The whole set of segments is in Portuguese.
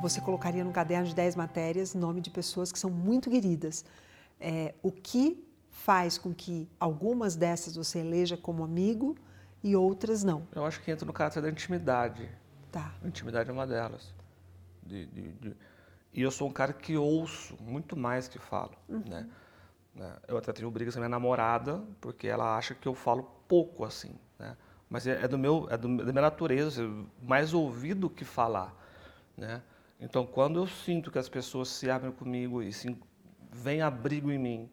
você colocaria no caderno de 10 matérias nome de pessoas que são muito queridas. É, o que faz com que algumas dessas você eleja como amigo e outras não? Eu acho que entra no caráter da intimidade. Tá. A intimidade é uma delas. De, de, de... E eu sou um cara que ouço muito mais que falo, uhum. né? né? Eu até tenho brigas com a minha namorada, porque ela acha que eu falo pouco assim, né? Mas é, é do meu, é do, da minha natureza, mais ouvir do que falar, né? Então, quando eu sinto que as pessoas se abrem comigo e se, vem abrigo em mim,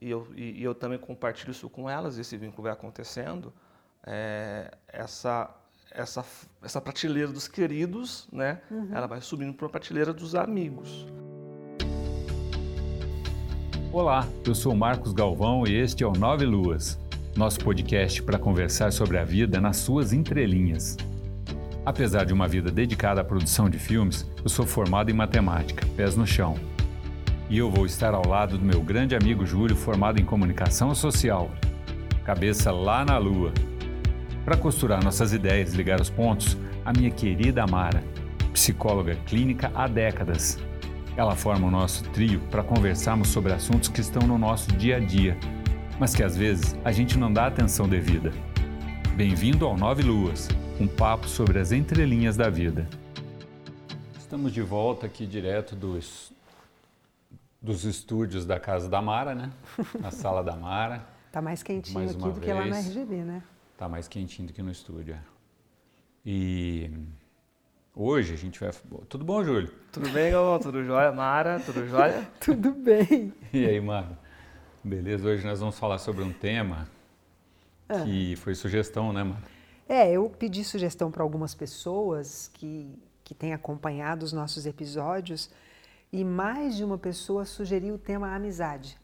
e eu, e, e eu também compartilho isso com elas, esse vínculo vai acontecendo, é, essa, essa, essa prateleira dos queridos, né? Uhum. Ela vai subindo para a prateleira dos amigos. Olá, eu sou Marcos Galvão e este é o Nove Luas, nosso podcast para conversar sobre a vida nas suas entrelinhas. Apesar de uma vida dedicada à produção de filmes, eu sou formado em matemática, pés no chão e eu vou estar ao lado do meu grande amigo Júlio, formado em comunicação social. Cabeça lá na lua. Para costurar nossas ideias e ligar os pontos, a minha querida Amara, psicóloga clínica há décadas. Ela forma o nosso trio para conversarmos sobre assuntos que estão no nosso dia a dia, mas que às vezes a gente não dá atenção devida. Bem-vindo ao Nove Luas, um papo sobre as entrelinhas da vida. Estamos de volta aqui direto dos dos estúdios da casa da Mara, né? Na sala da Mara. Tá mais quentinho mais aqui do vez. que lá na RGB, né? Tá mais quentinho do que no estúdio. É. E hoje a gente vai. Tudo bom, Júlio? Tudo bem, Galvão? Tudo jóia? Mara, tudo jóia? tudo bem. E aí, Mara? Beleza, hoje nós vamos falar sobre um tema ah. que foi sugestão, né, Mara? É, eu pedi sugestão para algumas pessoas que, que têm acompanhado os nossos episódios e mais de uma pessoa sugeriu o tema amizade.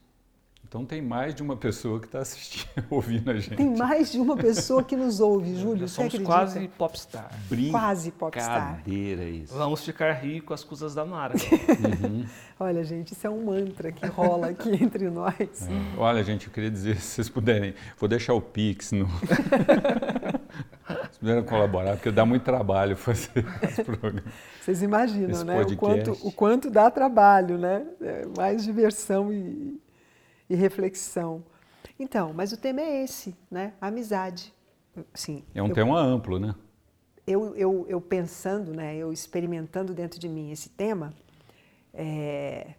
Então tem mais de uma pessoa que está assistindo, ouvindo a gente. Tem mais de uma pessoa que nos ouve, Júlio. Nós somos quase popstar. Quase popstar. Brincadeira isso. Vamos ficar ricos às custas da Mara. uhum. Olha, gente, isso é um mantra que rola aqui entre nós. É. Olha, gente, eu queria dizer, se vocês puderem, vou deixar o Pix no... puderem colaborar, porque dá muito trabalho fazer esse programa. Vocês imaginam, né? O quanto, o quanto dá trabalho, né? É mais diversão e, e reflexão. Então, mas o tema é esse, né? amizade. Sim, é um eu, tema amplo, né? Eu, eu, eu pensando, né? Eu experimentando dentro de mim esse tema, é,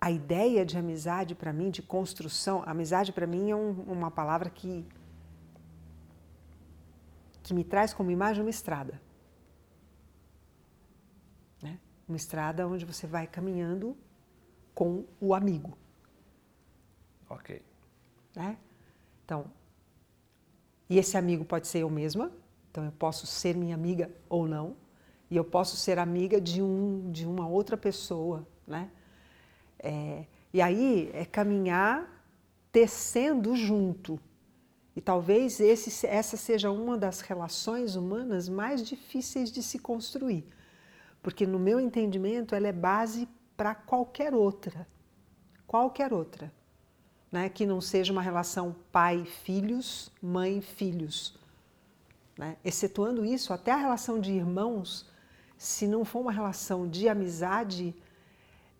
a ideia de amizade para mim, de construção, amizade para mim é um, uma palavra que que me traz como imagem uma estrada. Né? Uma estrada onde você vai caminhando com o amigo. Ok. Né? Então, e esse amigo pode ser eu mesma, então eu posso ser minha amiga ou não, e eu posso ser amiga de, um, de uma outra pessoa, né? É, e aí é caminhar tecendo junto. E talvez esse, essa seja uma das relações humanas mais difíceis de se construir, porque no meu entendimento ela é base para qualquer outra, qualquer outra, né? que não seja uma relação pai-filhos, mãe-filhos. Né? Excetuando isso, até a relação de irmãos, se não for uma relação de amizade,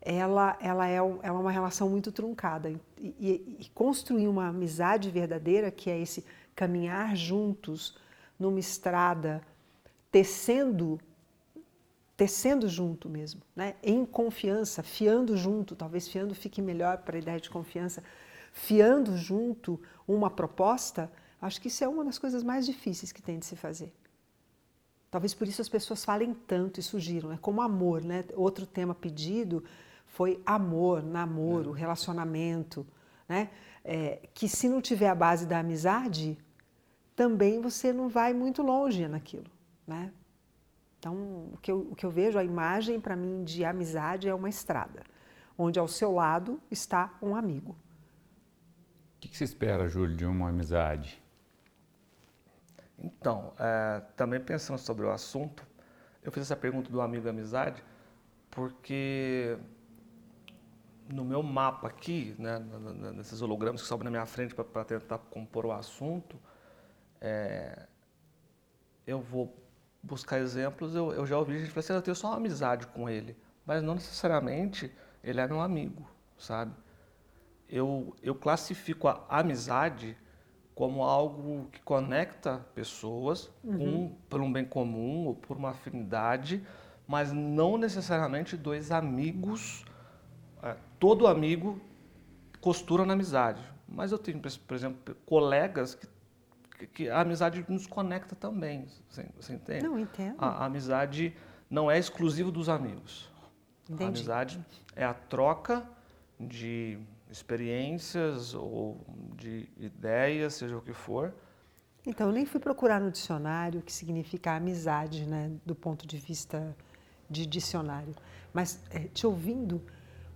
ela, ela, é, ela é uma relação muito truncada. E, e, e construir uma amizade verdadeira, que é esse caminhar juntos numa estrada, tecendo tecendo junto mesmo, né? em confiança, fiando junto, talvez fiando fique melhor para a ideia de confiança, fiando junto uma proposta, acho que isso é uma das coisas mais difíceis que tem de se fazer. Talvez por isso as pessoas falem tanto e surgiram, é como amor, né? Outro tema pedido foi amor, namoro, é. relacionamento, né? É, que se não tiver a base da amizade, também você não vai muito longe naquilo, né? Então, o que eu, o que eu vejo, a imagem para mim de amizade é uma estrada, onde ao seu lado está um amigo. O que, que você espera, Júlio, de uma amizade? Então, é, também pensando sobre o assunto, eu fiz essa pergunta do amigo amizade porque no meu mapa aqui, né, nesses hologramas que sobem na minha frente para tentar compor o assunto, é, eu vou buscar exemplos, eu, eu já ouvi gente falar assim, eu tenho só uma amizade com ele, mas não necessariamente ele é meu amigo, sabe? Eu, eu classifico a amizade como algo que conecta pessoas uhum. um, por um bem comum ou por uma afinidade, mas não necessariamente dois amigos. Todo amigo costura na amizade. Mas eu tenho, por exemplo, colegas que, que a amizade nos conecta também. Você, você entende? Não, entendo. A, a amizade não é exclusiva dos amigos. Entendi. A amizade é a troca de experiências ou de ideias, seja o que for. Então, eu nem fui procurar no dicionário o que significa amizade, né, do ponto de vista de dicionário. Mas, é, te ouvindo,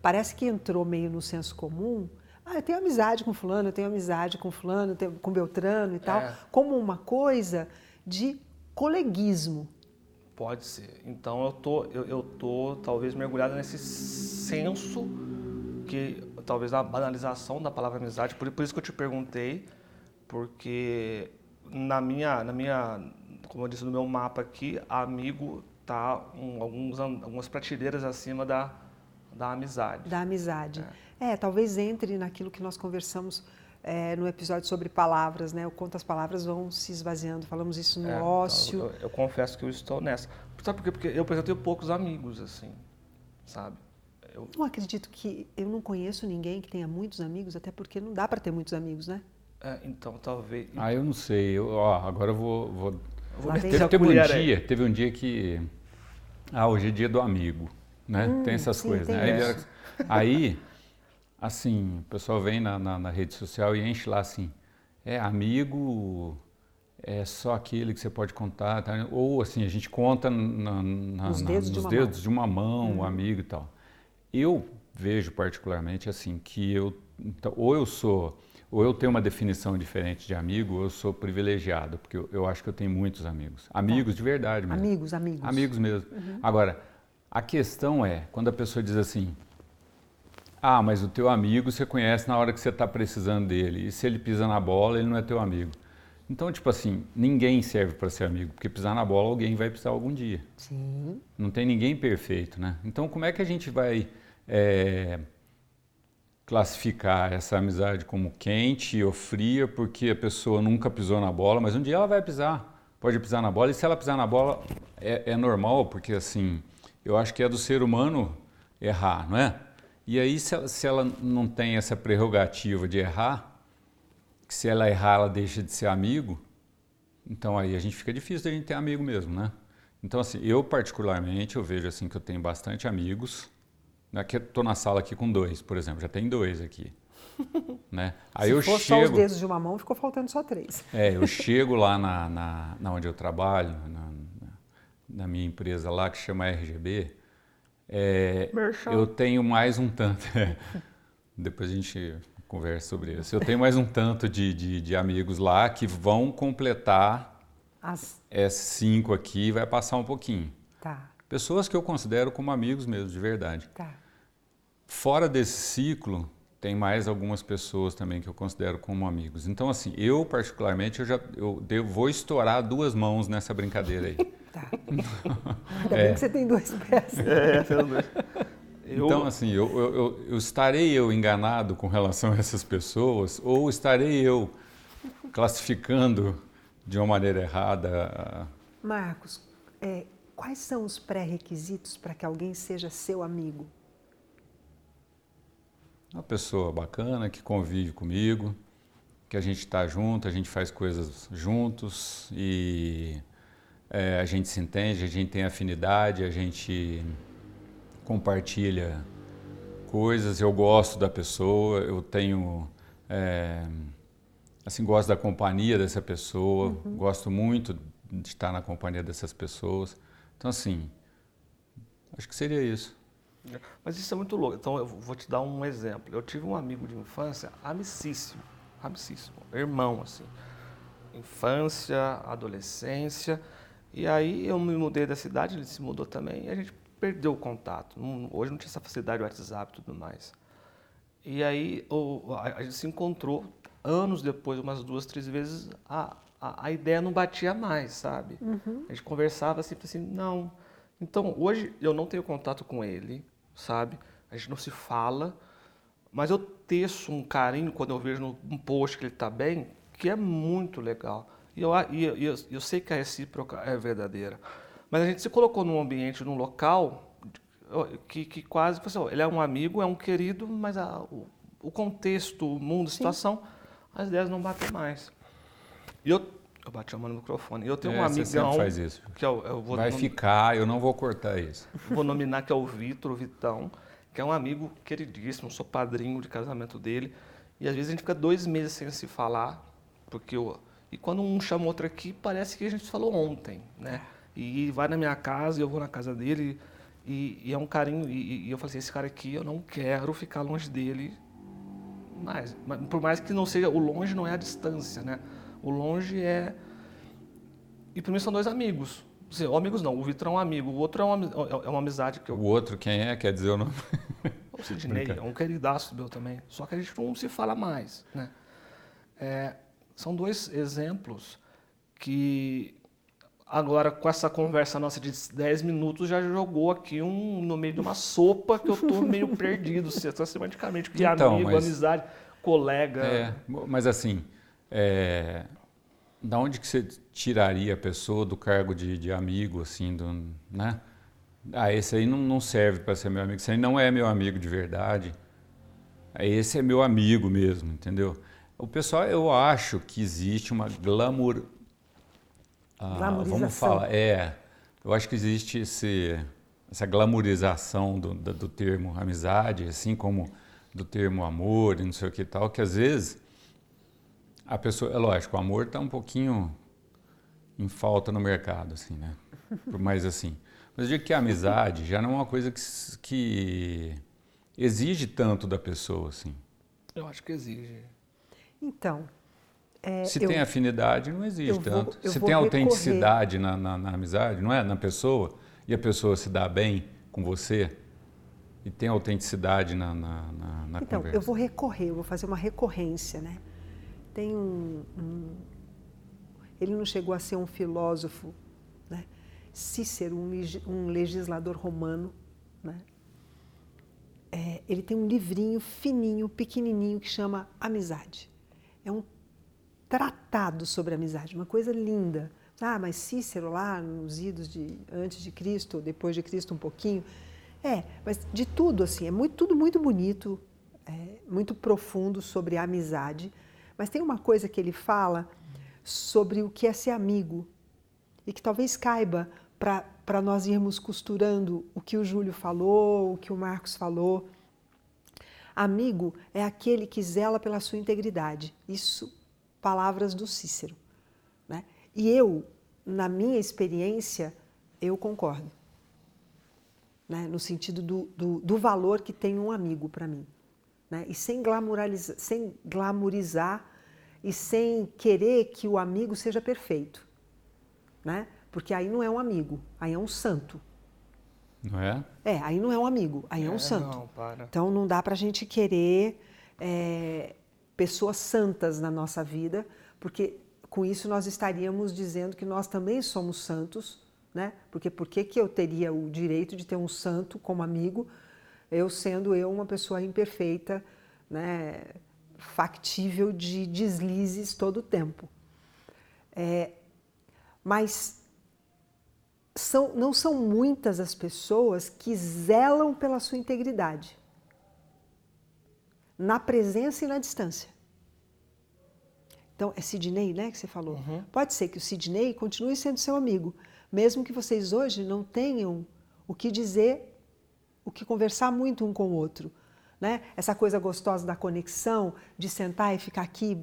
parece que entrou meio no senso comum. Ah, eu tenho amizade com fulano, eu tenho amizade com fulano, com Beltrano e tal, é. como uma coisa de coleguismo. Pode ser. Então eu tô, eu, eu tô talvez mergulhado nesse senso que talvez a banalização da palavra amizade, por, por isso que eu te perguntei, porque na minha, na minha, como eu disse no meu mapa aqui, amigo tá um, alguns, algumas prateleiras acima da, da amizade. Da amizade. É. é talvez entre naquilo que nós conversamos é, no episódio sobre palavras, né? O quanto as palavras vão se esvaziando. Falamos isso no é, ócio. Então, eu, eu, confesso que eu estou nessa. Sabe por quê? Porque eu, por exemplo, tenho poucos amigos, assim, sabe? Eu não acredito que eu não conheço ninguém que tenha muitos amigos, até porque não dá para ter muitos amigos, né? É, então, talvez. Ah, eu não sei. Eu, ó, agora eu vou. vou... vou teve, teve um dia, teve um dia que. Ah, hoje é dia do amigo, né? Hum, tem essas sim, coisas, tem né? Aí, assim, o pessoal vem na, na, na rede social e enche lá assim. É amigo é só aquele que você pode contar, tá? ou assim, a gente conta na, nos dedos, nos de, uma dedos de uma mão, o um amigo e tal. Eu vejo particularmente assim que eu então, ou eu sou ou eu tenho uma definição diferente de amigo, ou eu sou privilegiado, porque eu, eu acho que eu tenho muitos amigos. Amigos de verdade mesmo. Amigos, amigos. Amigos mesmo. Uhum. Agora, a questão é, quando a pessoa diz assim, ah, mas o teu amigo você conhece na hora que você está precisando dele, e se ele pisa na bola, ele não é teu amigo. Então, tipo assim, ninguém serve para ser amigo, porque pisar na bola alguém vai pisar algum dia. Sim. Não tem ninguém perfeito, né? Então, como é que a gente vai é, classificar essa amizade como quente ou fria, porque a pessoa nunca pisou na bola, mas um dia ela vai pisar, pode pisar na bola, e se ela pisar na bola é, é normal, porque assim, eu acho que é do ser humano errar, não é? E aí, se ela, se ela não tem essa prerrogativa de errar, que se ela errar, ela deixa de ser amigo, então aí a gente fica difícil da gente ter amigo mesmo, né? Então, assim, eu particularmente, eu vejo assim que eu tenho bastante amigos. Aqui né? estou na sala aqui com dois, por exemplo, já tem dois aqui. né? Aí Se eu for chego, só os dedos de uma mão, ficou faltando só três. É, eu chego lá na, na, na onde eu trabalho, na, na, minha empresa lá que chama RGB, é, eu tenho mais um tanto. Depois a gente conversa sobre isso. Eu tenho mais um tanto de, de, de amigos lá que vão completar As... esses cinco aqui vai passar um pouquinho. Tá. Pessoas que eu considero como amigos mesmo, de verdade. Tá. Fora desse ciclo, tem mais algumas pessoas também que eu considero como amigos. Então, assim, eu particularmente, eu já eu devo, vou estourar duas mãos nessa brincadeira aí. tá. Ainda é. bem que você tem dois pés. É, é, dois. Eu... Então, assim, eu, eu, eu, estarei eu enganado com relação a essas pessoas ou estarei eu classificando de uma maneira errada? Marcos, é, quais são os pré-requisitos para que alguém seja seu amigo? Uma pessoa bacana que convive comigo, que a gente está junto, a gente faz coisas juntos e é, a gente se entende, a gente tem afinidade, a gente compartilha coisas, eu gosto da pessoa, eu tenho é, assim gosto da companhia dessa pessoa, uhum. gosto muito de estar na companhia dessas pessoas. Então assim, acho que seria isso. Mas isso é muito louco. Então eu vou te dar um exemplo. Eu tive um amigo de infância amicíssimo, amicíssimo, irmão assim. Infância, adolescência. E aí eu me mudei da cidade, ele se mudou também, e a gente perdeu o contato. Hoje não tinha essa facilidade do WhatsApp e tudo mais. E aí a, a, gente se encontrou anos depois, umas duas, três vezes, há, a, a ideia não batia mais, sabe? Uhum. A gente conversava sempre assim, não. Então, hoje eu não tenho contato com ele, sabe? A gente não se fala, mas eu teço um carinho quando eu vejo um post que ele está bem, que é muito legal. E eu, e eu, eu, sei que a recíproca é verdadeira. Mas a gente se colocou num ambiente, num local que, que quase, assim, ele é um amigo, é um querido, mas a, o, o, contexto, o mundo, a situação, as ideias não batem mais. E eu, eu bati a mão no microfone. Eu tenho é, um amigão. faz isso. Que eu, eu vou Vai ficar, eu não vou cortar isso. Vou nominar que é o Vitor, o Vitão, que é um amigo queridíssimo, sou padrinho de casamento dele. E às vezes a gente fica dois meses sem se falar, porque eu. E quando um chama outro aqui, parece que a gente falou ontem, né? E vai na minha casa, eu vou na casa dele, e, e é um carinho. E, e, eu falei assim: esse cara aqui, eu não quero ficar longe dele mais. Por mais que não seja. O longe não é a distância, né? O longe é. E para mim são dois amigos. Assim, amigos não, o Vitor é um amigo, o outro é uma, é uma amizade que eu. O outro, quem é? Quer dizer o nome? O Sidney, é um queridaço meu também. Só que a gente não se fala mais, né? É, são dois exemplos que agora com essa conversa nossa de 10 minutos já jogou aqui um no meio de uma sopa que eu tô meio perdido, sistematicamente, que então, amigo, mas, amizade, colega. É, mas assim, é, da onde que você tiraria a pessoa do cargo de, de amigo, assim, do, né? Ah, esse aí não, não serve para ser meu amigo, esse aí não é meu amigo de verdade. Esse é meu amigo mesmo, entendeu? O pessoal, eu acho que existe uma glamour... Ah, vamos falar, é. Eu acho que existe esse, essa glamorização do, do, do termo amizade, assim como do termo amor e não sei o que tal, que às vezes a pessoa, é lógico, o amor está um pouquinho em falta no mercado, assim, né? Mas assim, mas eu digo que a amizade já não é uma coisa que, que exige tanto da pessoa, assim. Eu acho que exige. Então, é, se eu, tem afinidade, não exige tanto. Vou, se tem autenticidade na, na, na, amizade, não é? Na pessoa, e a pessoa se dá bem com você, e tem autenticidade na, na, na, na então, conversa. eu vou recorrer, eu vou fazer uma recorrência, né? Tem um, um, Ele não chegou a ser um filósofo, né? Cícero, um, um legislador romano, né? É, ele tem um livrinho fininho, pequenininho, que chama Amizade. É um tratado sobre amizade, uma coisa linda. Ah, mas Cícero lá nos idos de antes de Cristo, depois de Cristo um pouquinho. É, mas de tudo assim, é muito, tudo muito bonito, é, muito profundo sobre a amizade. Mas tem uma coisa que ele fala sobre o que é ser amigo e que talvez caiba para nós irmos costurando o que o Júlio falou, o que o Marcos falou. Amigo é aquele que zela pela sua integridade. Isso, palavras do Cícero. Né? E eu, na minha experiência, eu concordo. Né? No sentido do, do, do valor que tem um amigo para mim né? e sem glamorizar, sem glamorizar e sem querer que o amigo seja perfeito, né? Porque aí não é um amigo, aí é um santo. Não é? É, aí não é um amigo, aí é, é um santo. Não, para. Então não dá para a gente querer é, pessoas santas na nossa vida, porque com isso nós estaríamos dizendo que nós também somos santos, né? Porque por que, que eu teria o direito de ter um santo como amigo eu sendo eu uma pessoa imperfeita, né, factível de deslizes todo o tempo. É, mas são, não são muitas as pessoas que zelam pela sua integridade, na presença e na distância. Então, é Sidney, né, que você falou. Uhum. Pode ser que o Sidney continue sendo seu amigo, mesmo que vocês hoje não tenham o que dizer o que conversar muito um com o outro. Né? Essa coisa gostosa da conexão, de sentar e ficar aqui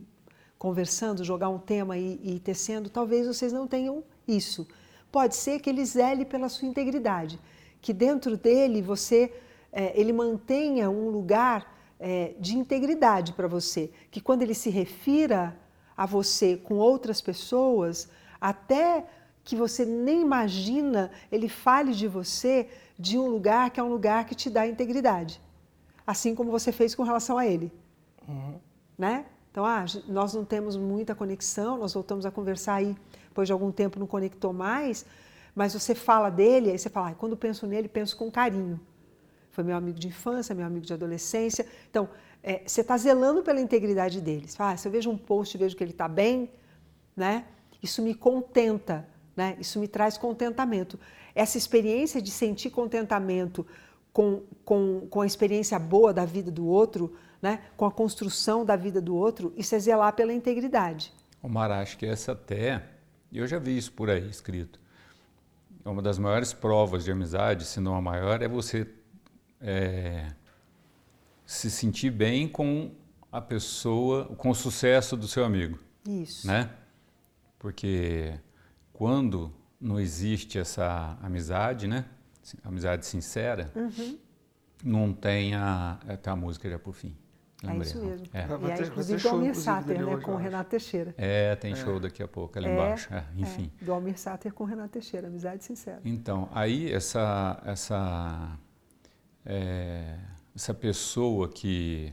conversando, jogar um tema e, e tecendo, talvez vocês não tenham isso. Pode ser que ele zele pela sua integridade, que dentro dele você, é, ele mantenha um lugar é, de integridade para você, que quando ele se refira a você com outras pessoas, até que você nem imagina, ele fale de você de um lugar que é um lugar que te dá integridade. Assim como você fez com relação a ele. Uhum. Né? Então, ah, nós não temos muita conexão, nós voltamos a conversar aí, depois de algum tempo não conectou mais, mas você fala dele, aí você fala, ah, quando penso nele, penso com carinho. Foi meu amigo de infância, meu amigo de adolescência. Então, é, você está zelando pela integridade dele. Você fala, ah, se eu vejo um post e vejo que ele está bem, né? Isso me contenta, né? Isso me traz contentamento. Essa experiência de sentir contentamento com, com, com a experiência boa da vida do outro, né? com a construção da vida do outro, isso é zelar pela integridade. Omar, acho que essa até, eu já vi isso por aí escrito, é uma das maiores provas de amizade, se não a maior, é você é, se sentir bem com a pessoa, com o sucesso do seu amigo. Isso. Né? Porque quando não existe essa amizade, né? Amizade sincera, uhum. não tem a. Até a música já por fim. Lembrei, é isso mesmo. É. E é, inclusive do Almir Sater, né, com o Renato Teixeira. É, tem show daqui a pouco ali é, embaixo. É, enfim. do Almir Sater com o Renato Teixeira, amizade sincera. Então, aí essa, essa, é, essa pessoa que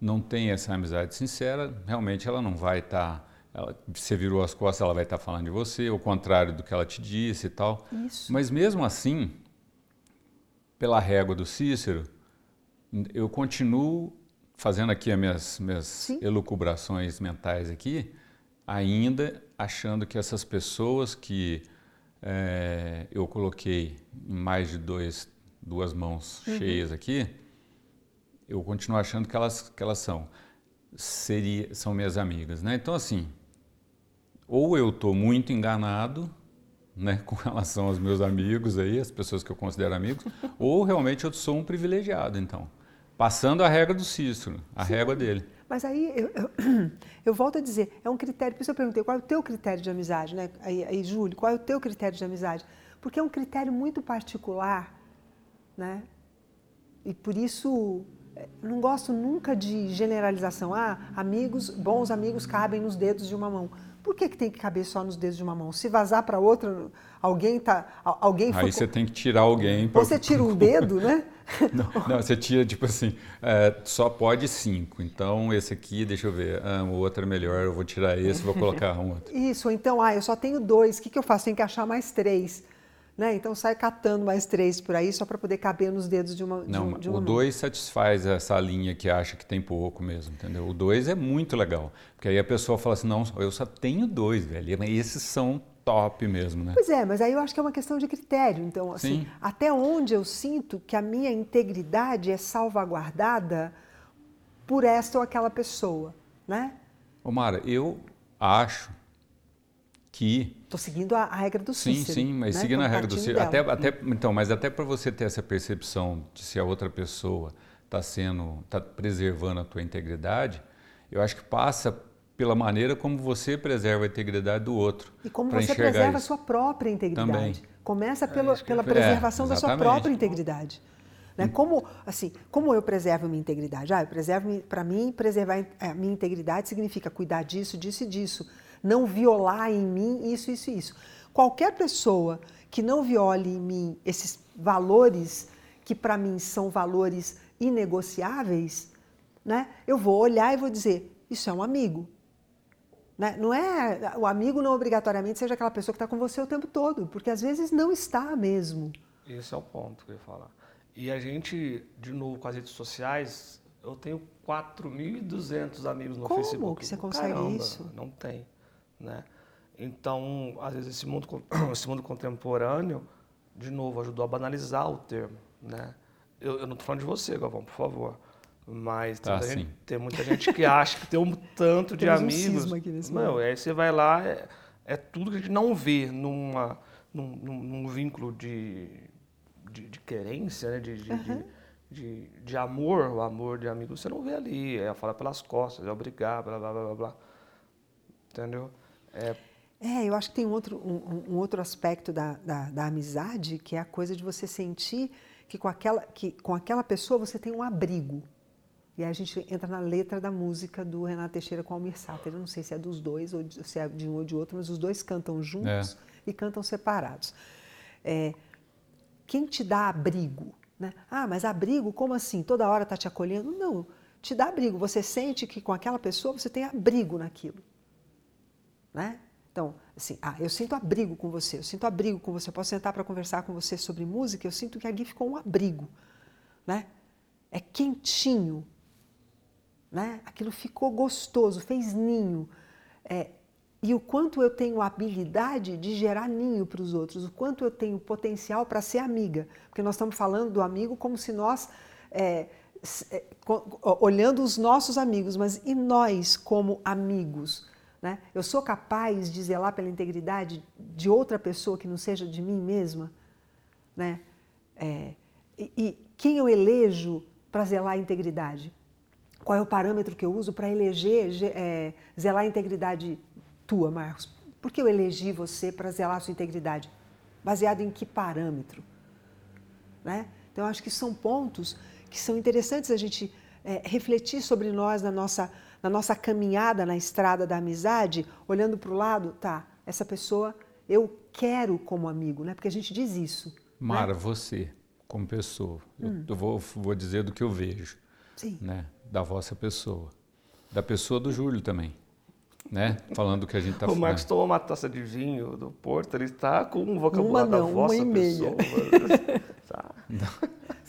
não tem essa amizade sincera, realmente ela não vai estar. Tá ela, você virou as costas, ela vai estar falando de você, o contrário do que ela te disse e tal. Isso. Mas mesmo assim, pela régua do Cícero, eu continuo fazendo aqui as minhas, minhas elucubrações mentais aqui, ainda achando que essas pessoas que é, eu coloquei em mais de dois, duas mãos uhum. cheias aqui, eu continuo achando que elas, que elas são. Seria, são minhas amigas, né? Então, assim, ou eu estou muito enganado, né, com relação aos meus amigos aí, as pessoas que eu considero amigos, ou realmente eu sou um privilegiado, então. Passando a regra do Cícero, a Sim. régua dele. Mas aí eu, eu, eu, volto a dizer, é um critério, por isso eu perguntei, qual é o teu critério de amizade, né? Aí, aí, Júlio, qual é o teu critério de amizade? Porque é um critério muito particular, né? E por isso eh, não gosto nunca de generalização. Ah, amigos, bons amigos cabem nos dedos de uma mão. Por que, que tem que caber só nos dedos de uma mão? Se vazar para outra, alguém tá, alguém Aí você tem que tirar alguém. Pra... Você tira um dedo, né? Não, não, você tira tipo assim, é, só pode cinco. Então esse aqui, deixa eu ver, ah, o outro é melhor, eu vou tirar esse, vou colocar um outro. Isso, então, ah, eu só tenho dois. O que, que eu faço? Tem que achar mais três. Né? Então sai catando mais três por aí só para poder caber nos dedos de uma Não, de, de uma o dois satisfaz essa linha que acha que tem pouco mesmo, entendeu? O dois é muito legal, porque aí a pessoa fala assim, não, eu só tenho dois, velho, mas esses são top mesmo, né? Pois é, mas aí eu acho que é uma questão de critério. Então, assim, Sim. até onde eu sinto que a minha integridade é salvaguardada por esta ou aquela pessoa, né? Omara, eu acho que Estou seguindo a, a, regra do sim, Cícero. Sim, sim, mas né? seguindo a regra do Cícero. Até, até, então, mas até para você ter essa percepção de se a outra pessoa está sendo, está preservando a tua integridade, eu acho que passa pela maneira como você preserva a integridade do outro. E como você preserva isso. a sua própria integridade. Também. Começa pela, é pela preservação é, da sua própria integridade. Né? Como, assim, como eu preservo minha integridade? Ah, eu preservo, para mim, preservar a minha integridade significa cuidar disso, disso e disso não violar em mim isso, isso isso. Qualquer pessoa que não viole em mim esses valores, que para mim são valores inegociáveis, né, eu vou olhar e vou dizer: isso é um amigo. Né? Não é o amigo não obrigatoriamente seja aquela pessoa que está com você o tempo todo, porque às vezes não está mesmo. Esse é o ponto que eu ia falar. E a gente, de novo, com as redes sociais, eu tenho 4.200 amigos no Como Facebook. Como que você consegue Caramba, isso? Não tem né? Então, às vezes esse mundo, esse mundo contemporâneo, de novo, ajudou a banalizar o termo, né? Eu, eu não estou falando de você, Galvão, por favor. Mas tem, ah, muita, gente, tem muita gente que acha que tem um tanto de amigos. Um aqui nesse não, aí você vai lá, é, é, tudo que a gente não vê numa, num, num, num vínculo de, de, de, querência, né? de, de, uhum. de, de, amor, o amor de amigo, você não vê ali. É falar pelas costas, é obrigar, blá, blá, blá, blá, blá. Entendeu? É, é, eu acho que tem um outro, um, um outro aspecto da, da, da, amizade, que é a coisa de você sentir que com, aquela, que com aquela pessoa você tem um abrigo. E aí a gente entra na letra da música do Renato Teixeira com Almir Sater. Eu não sei se é dos dois, ou se é de um ou de outro, mas os dois cantam juntos é. e cantam separados. É, quem te dá abrigo? Né? Ah, mas abrigo, como assim? Toda hora está te acolhendo? Não. te dá abrigo. Você sente que com aquela pessoa você tem abrigo naquilo. Né? Então, assim, ah, eu sinto abrigo com você, eu sinto abrigo com você, eu posso sentar para conversar com você sobre música, eu sinto que ali ficou um abrigo, né? É quentinho, né? Aquilo ficou gostoso, fez ninho. É, e o quanto eu tenho habilidade de gerar ninho para os outros, o quanto eu tenho potencial para ser amiga, porque nós estamos falando do amigo como se nós é, é, olhando os nossos amigos, mas e nós como amigos? Né? Eu sou capaz de zelar pela integridade de outra pessoa que não seja de mim mesma? Né? É, e, e, quem eu elejo para zelar a integridade? Qual é o parâmetro que eu uso para eleger, é, zelar a integridade tua, Marcos? Por que eu elegi você para zelar a sua integridade? Baseado em que parâmetro? Né? Então, acho que são pontos que são interessantes a gente é, refletir sobre nós na nossa, na nossa caminhada na estrada da amizade, olhando para o lado, tá, essa pessoa eu quero como amigo, né? Porque a gente diz isso. Né? Mara, né? você, como pessoa, hum. eu vou, vou dizer do que eu vejo, Sim. né? Da vossa pessoa, da pessoa do Júlio também. Né? Falando que a gente está O Marcos tomou uma taça de vinho do Porto, ele está com um vocabulário uma não, da vossa uma e meia. pessoa. tá.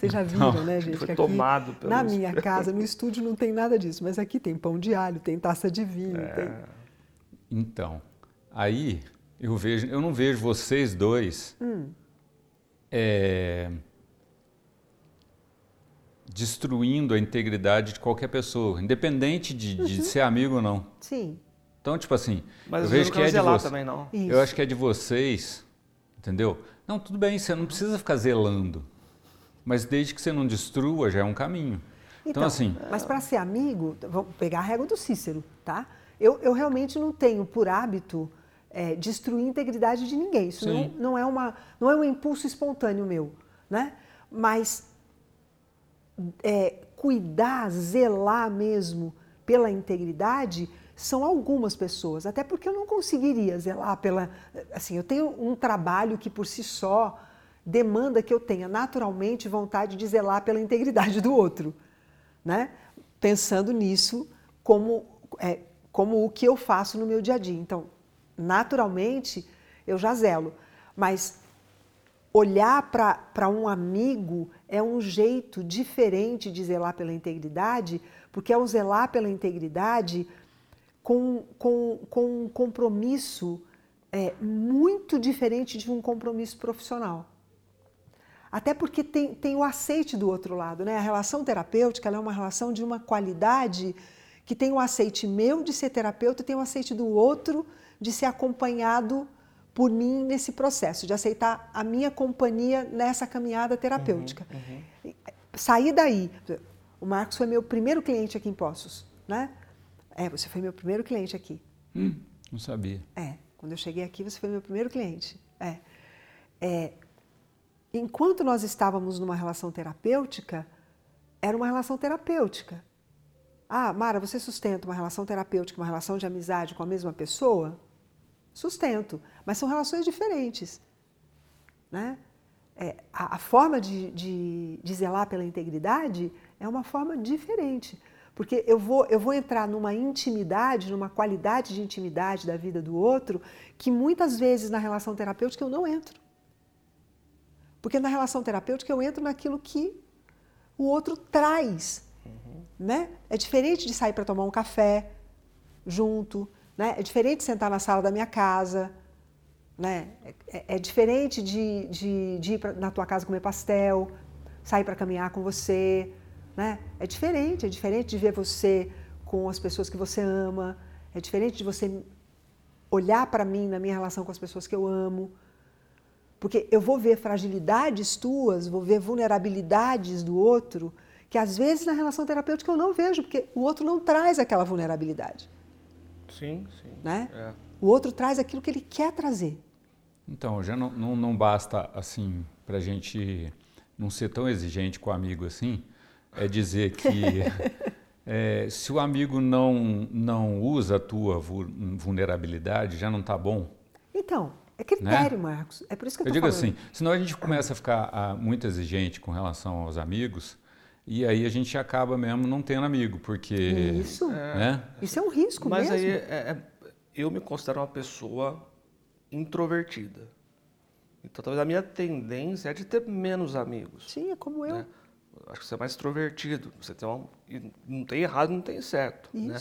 Vocês já viram, não, né, gente? Foi que aqui, tomado pelo Na minha casa, no estúdio, não tem nada disso, mas aqui tem pão de alho, tem taça de vinho. É. Tem... Então, aí eu vejo, eu não vejo vocês dois hum. é, destruindo a integridade de qualquer pessoa, independente de, de uhum. ser amigo ou não. Sim. Então, tipo assim, mas eu vejo que é de vocês. também não. Eu acho que é de vocês, entendeu? Não, tudo bem, você não precisa ficar zelando. Mas desde que você não destrua, já é um caminho. Então, então assim. Mas para ser amigo, vamos pegar a regra do Cícero, tá? Eu, eu realmente não tenho por hábito é, destruir a integridade de ninguém. Isso não, não, é uma, não é um impulso espontâneo meu, né? Mas é, cuidar, zelar mesmo pela integridade são algumas pessoas, até porque eu não conseguiria zelar pela. Assim, eu tenho um trabalho que por si só demanda que eu tenha naturalmente vontade de zelar pela integridade do outro, né? Pensando nisso como, é, como o que eu faço no meu dia a dia. Então, naturalmente, eu já zelo, mas olhar para um amigo é um jeito diferente de zelar pela integridade, porque é um zelar pela integridade com, com, com um compromisso é, muito diferente de um compromisso profissional. Até porque tem, tem o aceite do outro lado, né? A relação terapêutica é uma relação de uma qualidade que tem o aceite meu de ser terapeuta e tem o aceite do outro de ser acompanhado por mim nesse processo, de aceitar a minha companhia nessa caminhada terapêutica. Uhum, uhum. Sair daí. O Marcos foi meu primeiro cliente aqui em Poços, né? É, você foi meu primeiro cliente aqui. Hum, não sabia. É, quando eu cheguei aqui, você foi meu primeiro cliente. É. é enquanto nós estávamos numa relação terapêutica, era uma relação terapêutica. Ah, Mara, você sustenta uma relação terapêutica, uma relação de amizade com a mesma pessoa? Sustento, mas são relações diferentes. Né? É, a, a, forma de, de, de zelar pela integridade é uma forma diferente. Porque eu vou, eu vou entrar numa intimidade, numa qualidade de intimidade da vida do outro, que muitas vezes na relação terapêutica eu não entro. Porque na relação terapêutica eu entro naquilo que o outro traz. Uhum. Né? É diferente de sair para tomar um café junto, né? é diferente de sentar na sala da minha casa, né? é, é diferente de, de, de ir pra, na tua casa comer pastel, sair para caminhar com você. Né? É diferente, é diferente de ver você com as pessoas que você ama, é diferente de você olhar para mim na minha relação com as pessoas que eu amo. Porque eu vou ver fragilidades tuas, vou ver vulnerabilidades do outro, que às vezes na relação terapêutica eu não vejo, porque o outro não traz aquela vulnerabilidade. Sim, sim. Né? É. O outro traz aquilo que ele quer trazer. Então, já não, não, não basta, assim, para a gente não ser tão exigente com o amigo assim, é dizer que é, se o amigo não, não usa a tua vulnerabilidade, já não está bom. Então, é critério, né? Marcos. É por isso que eu, eu digo falando. assim, senão a gente começa a ficar ah, muito exigente com relação aos amigos E aí a gente acaba mesmo não tendo amigo, porque. Isso. Né? Isso é um risco Mas mesmo. aí é- é- eu me considero uma pessoa introvertida. Então talvez a minha tendência é de ter menos amigos. Sim, é como eu. né? Acho que você é mais extrovertido. Você tem uma, e não tem errado, não tem certo. Né?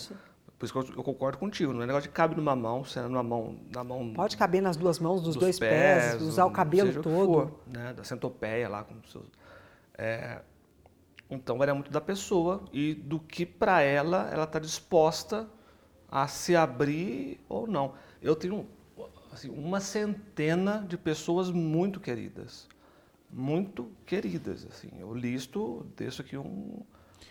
Por isso que eu, eu concordo contigo. Não é negócio de cabe numa mão, é numa mão, na mão Pode caber nas duas mãos, dos, dos dois pés, usar o cabelo seja que todo. for, né? Da centopeia lá com os seus. É, então varia muito da pessoa e do que para ela ela está disposta a se abrir ou não. Eu tenho assim, uma centena de pessoas muito queridas, muito queridas. Assim, eu listo, deixo aqui um,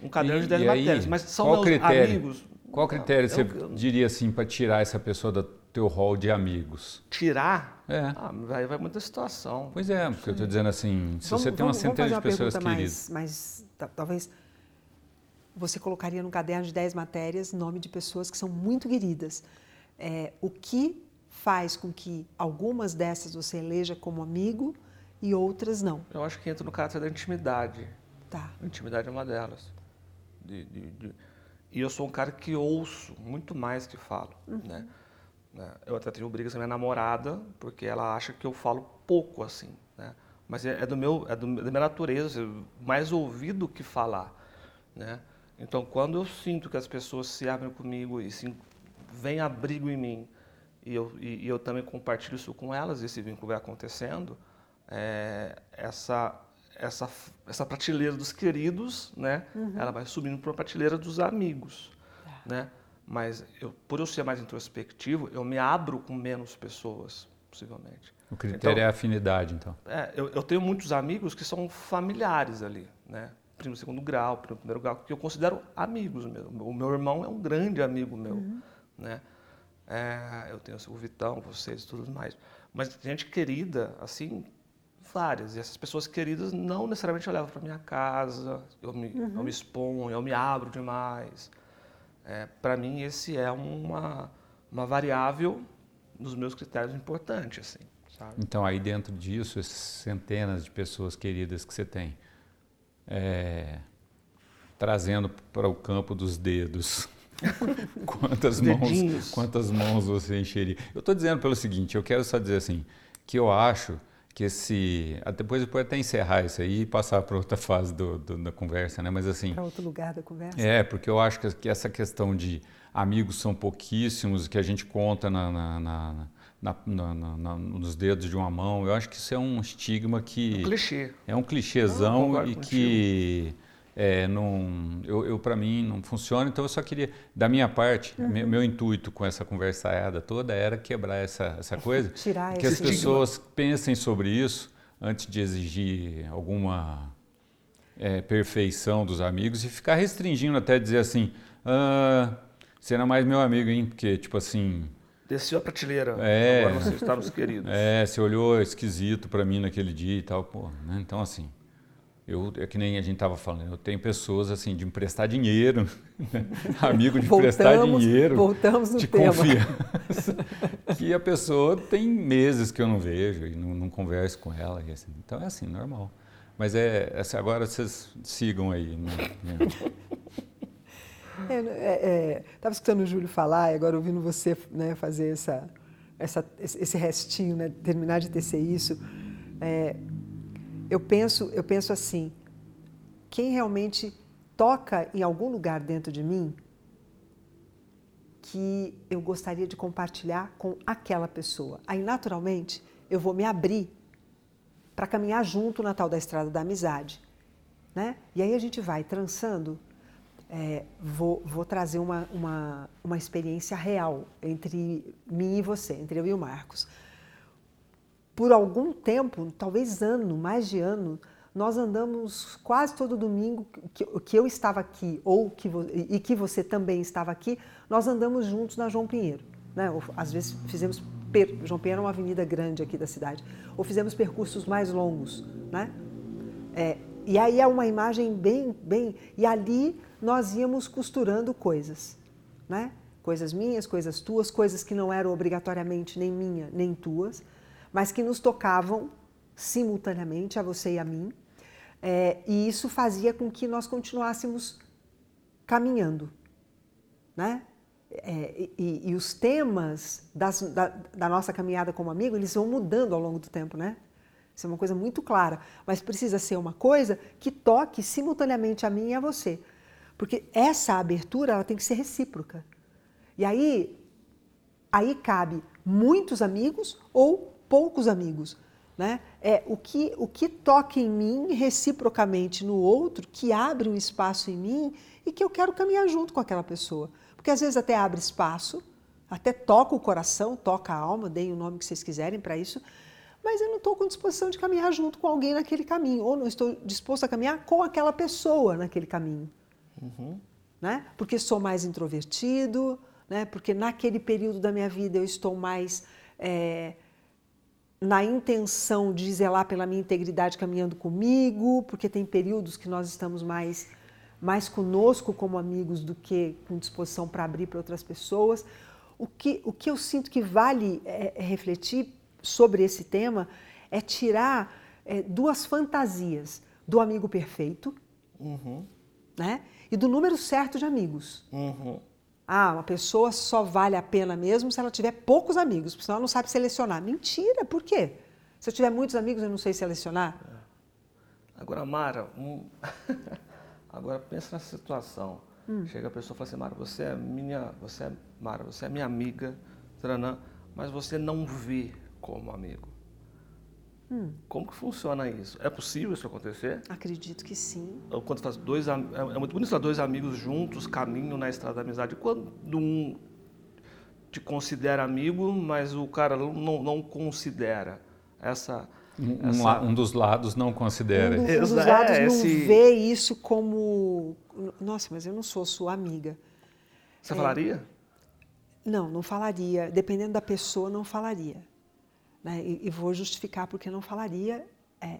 um caderno E- de 10 e aí, matérias, mas são meus critério? amigos. Qual critério Eu- você eu- diria assim para tirar essa pessoa do teu rol de amigos? tirar? É. Ah, vai, vai muita situação. Pois é, porque eu estou dizendo assim, se Vamos- você tem uma vamos- vamos centena fazer de pessoas queridas. Mais, ta- talvez você colocaria num caderno de 10 matérias nome de pessoas que são muito queridas. É, o que faz com que algumas dessas você eleja como amigo e outras não? Eu acho que entra no caráter da intimidade. Tá. A intimidade é uma delas. De- de- de- E eu sou um cara que ouço muito mais que falo. Né? Né? Eu até tenho brigas com a minha namorada, porque ela acha que eu falo pouco assim. Né? Mas é, é do meu, é do- da minha natureza, mais ouvir do que falar. Né? Então, quando eu sinto que as pessoas se abrem comigo e se, vem abrigo em mim, e eu, e, e eu também compartilho isso com elas, esse vínculo vai acontecendo, é, essa, essa, essa prateleira dos queridos, né, ela vai subindo para a prateleira dos amigos. Né? Mas eu, por eu ser mais introspectivo, eu me abro com menos pessoas, possivelmente. O critério Então- é a afinidade, então. É, eu, eu tenho muitos amigos que são familiares ali, né? Primo segundo grau, primo primeiro grau, que eu considero amigos mesmo. O meu irmão é um grande amigo meu, né? É, eu tenho o Vitão, vocês e tudo mais. Mas gente querida, assim, várias. E essas pessoas queridas não necessariamente eu levo para minha casa, eu me, eu me exponho, eu me abro demais. É, para mim, esse é uma, uma variável nos meus critérios importante, assim, sabe? Então, aí dentro disso, essas centenas de pessoas queridas que você tem, é, trazendo para o campo dos dedos, quantas mãos, quantas mãos você encheria? Eu estou dizendo pelo seguinte, eu quero só dizer assim, que eu acho que esse... ah, Depois eu posso até encerrar isso aí e passar para outra fase do- do- da conversa, né? Mas assim... Para outro lugar da conversa? É, porque eu acho que, que essa questão de amigos são pouquíssimos, que a gente conta na, na- na- na- na- na- na- nos dedos de uma mão, eu acho que isso é um estigma que. Clichê. É um Ah, clichêzão concordo e que é, não, eu, eu para mim não funciona. Então eu só queria, da minha parte, Uhum. me- meu intuito com essa conversaiada toda era quebrar essa, essa coisa, Tirar que as esse pessoas pensem sobre isso antes de exigir alguma é, perfeição dos amigos e ficar restringindo até dizer assim, ah, você não é mais meu amigo, hein? Porque tipo assim, Desceu a prateleira. É. Agora você está nos queridos. é, você olhou esquisito para mim naquele dia e tal, pô, né? Então assim, eu é que nem a gente tava falando, eu tenho pessoas assim de emprestar dinheiro, né? amigo de emprestar Voltamos, dinheiro, voltamos no de tema. confiança, que a pessoa tem meses que eu não vejo e não, não converso com ela, e assim, então é assim, normal. Mas é, essa- agora vocês sigam aí. né? Estava escutando o Júlio falar e agora ouvindo você né, fazer essa, essa, esse esse restinho, né, terminar de tecer isso. é, eu, penso, eu penso assim: quem realmente toca em algum lugar dentro de mim que eu gostaria de compartilhar com aquela pessoa. Aí, naturalmente, eu vou me abrir para caminhar junto na tal da estrada da amizade. Né? E aí a gente vai trançando. É, vou, vou trazer uma, uma, uma experiência real entre mim e você, entre eu e o Marcos. Por algum tempo, talvez ano, mais de ano, nós andamos quase todo domingo que, que eu estava aqui ou que e que você também estava aqui, nós andamos juntos na João Pinheiro. Né? Ou, às vezes fizemos per, João Pinheiro é uma avenida grande aqui da cidade, ou fizemos percursos mais longos, né? É, e aí é uma imagem bem, bem. E ali nós íamos costurando coisas, né? Coisas minhas, coisas tuas, coisas que não eram obrigatoriamente nem minha nem tuas, mas que nos tocavam simultaneamente a você e a mim. É, e isso fazia com que nós continuássemos caminhando, né? É, e, e, os temas das, da, da, nossa caminhada como amigo, eles vão mudando ao longo do tempo, né? Isso é uma coisa muito clara. Mas precisa ser uma coisa que toque simultaneamente a mim e a você. Porque essa abertura ela tem que ser recíproca. E aí, aí cabe muitos amigos ou poucos amigos. Né? É o que, o que toca em mim reciprocamente no outro, que abre um espaço em mim e que eu quero caminhar junto com aquela pessoa porque às vezes até abre espaço, até toca o coração, toca a alma, deem o nome que vocês quiserem para isso, mas eu não estou com disposição de caminhar junto com alguém naquele caminho, ou não estou disposto a caminhar com aquela pessoa naquele caminho. Uhum. Né? Porque sou mais introvertido, né? porque naquele período da minha vida eu estou mais é, na intenção de zelar pela minha integridade caminhando comigo, porque tem períodos que nós estamos mais mais conosco como amigos do que com disposição para abrir para outras pessoas. O que, o que eu sinto que vale é, é refletir sobre esse tema é tirar é, duas fantasias do amigo perfeito uhum. né, e do número certo de amigos. Uhum. Ah, uma pessoa só vale a pena mesmo se ela tiver poucos amigos, porque senão ela não sabe selecionar. Mentira, por quê? Se eu tiver muitos amigos, eu não sei selecionar. Agora, Mara, um... Agora pensa nessa situação. Hum. Chega a pessoa e fala assim, Mara, você é minha, você é, Mara, você é minha amiga, mas você não vê como amigo. Hum. Como que funciona isso? É possível isso acontecer? Acredito que sim. Quando faz dois é, é muito bonito dois amigos juntos caminham na estrada da amizade. Quando um te considera amigo, mas o cara não, não considera essa um, Essa... um, dos lados não considera. Um, do, um dos lados é, não esse... vê isso como. Nossa, mas eu não sou sua amiga. Você é... falaria? Não, não falaria. Dependendo da pessoa, não falaria. Né? E, e, vou justificar porque não falaria. É,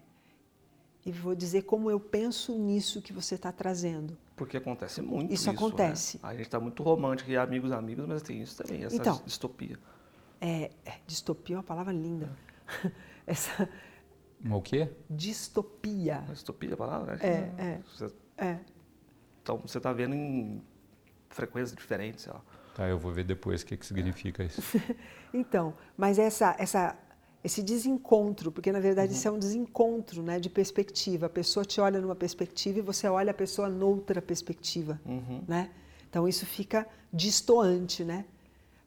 e vou dizer como eu penso nisso que você está trazendo. Porque acontece muito isso. Isso né? acontece. Né? A gente está muito romântico e amigos, amigos, mas tem isso também, essa então, distopia. É, é, distopia é uma palavra linda. Essa, o quê? Distopia. Distopia é a palavra? É, é. Você, é. Então você está vendo em frequências diferentes, sei lá. Tá, eu vou ver depois o que, que significa isso. então, mas essa, essa, esse desencontro, porque na verdade uhum. isso é um desencontro né, de perspectiva. A pessoa te olha numa perspectiva e você olha a pessoa noutra perspectiva. Uhum. Né? Então isso fica distoante, né?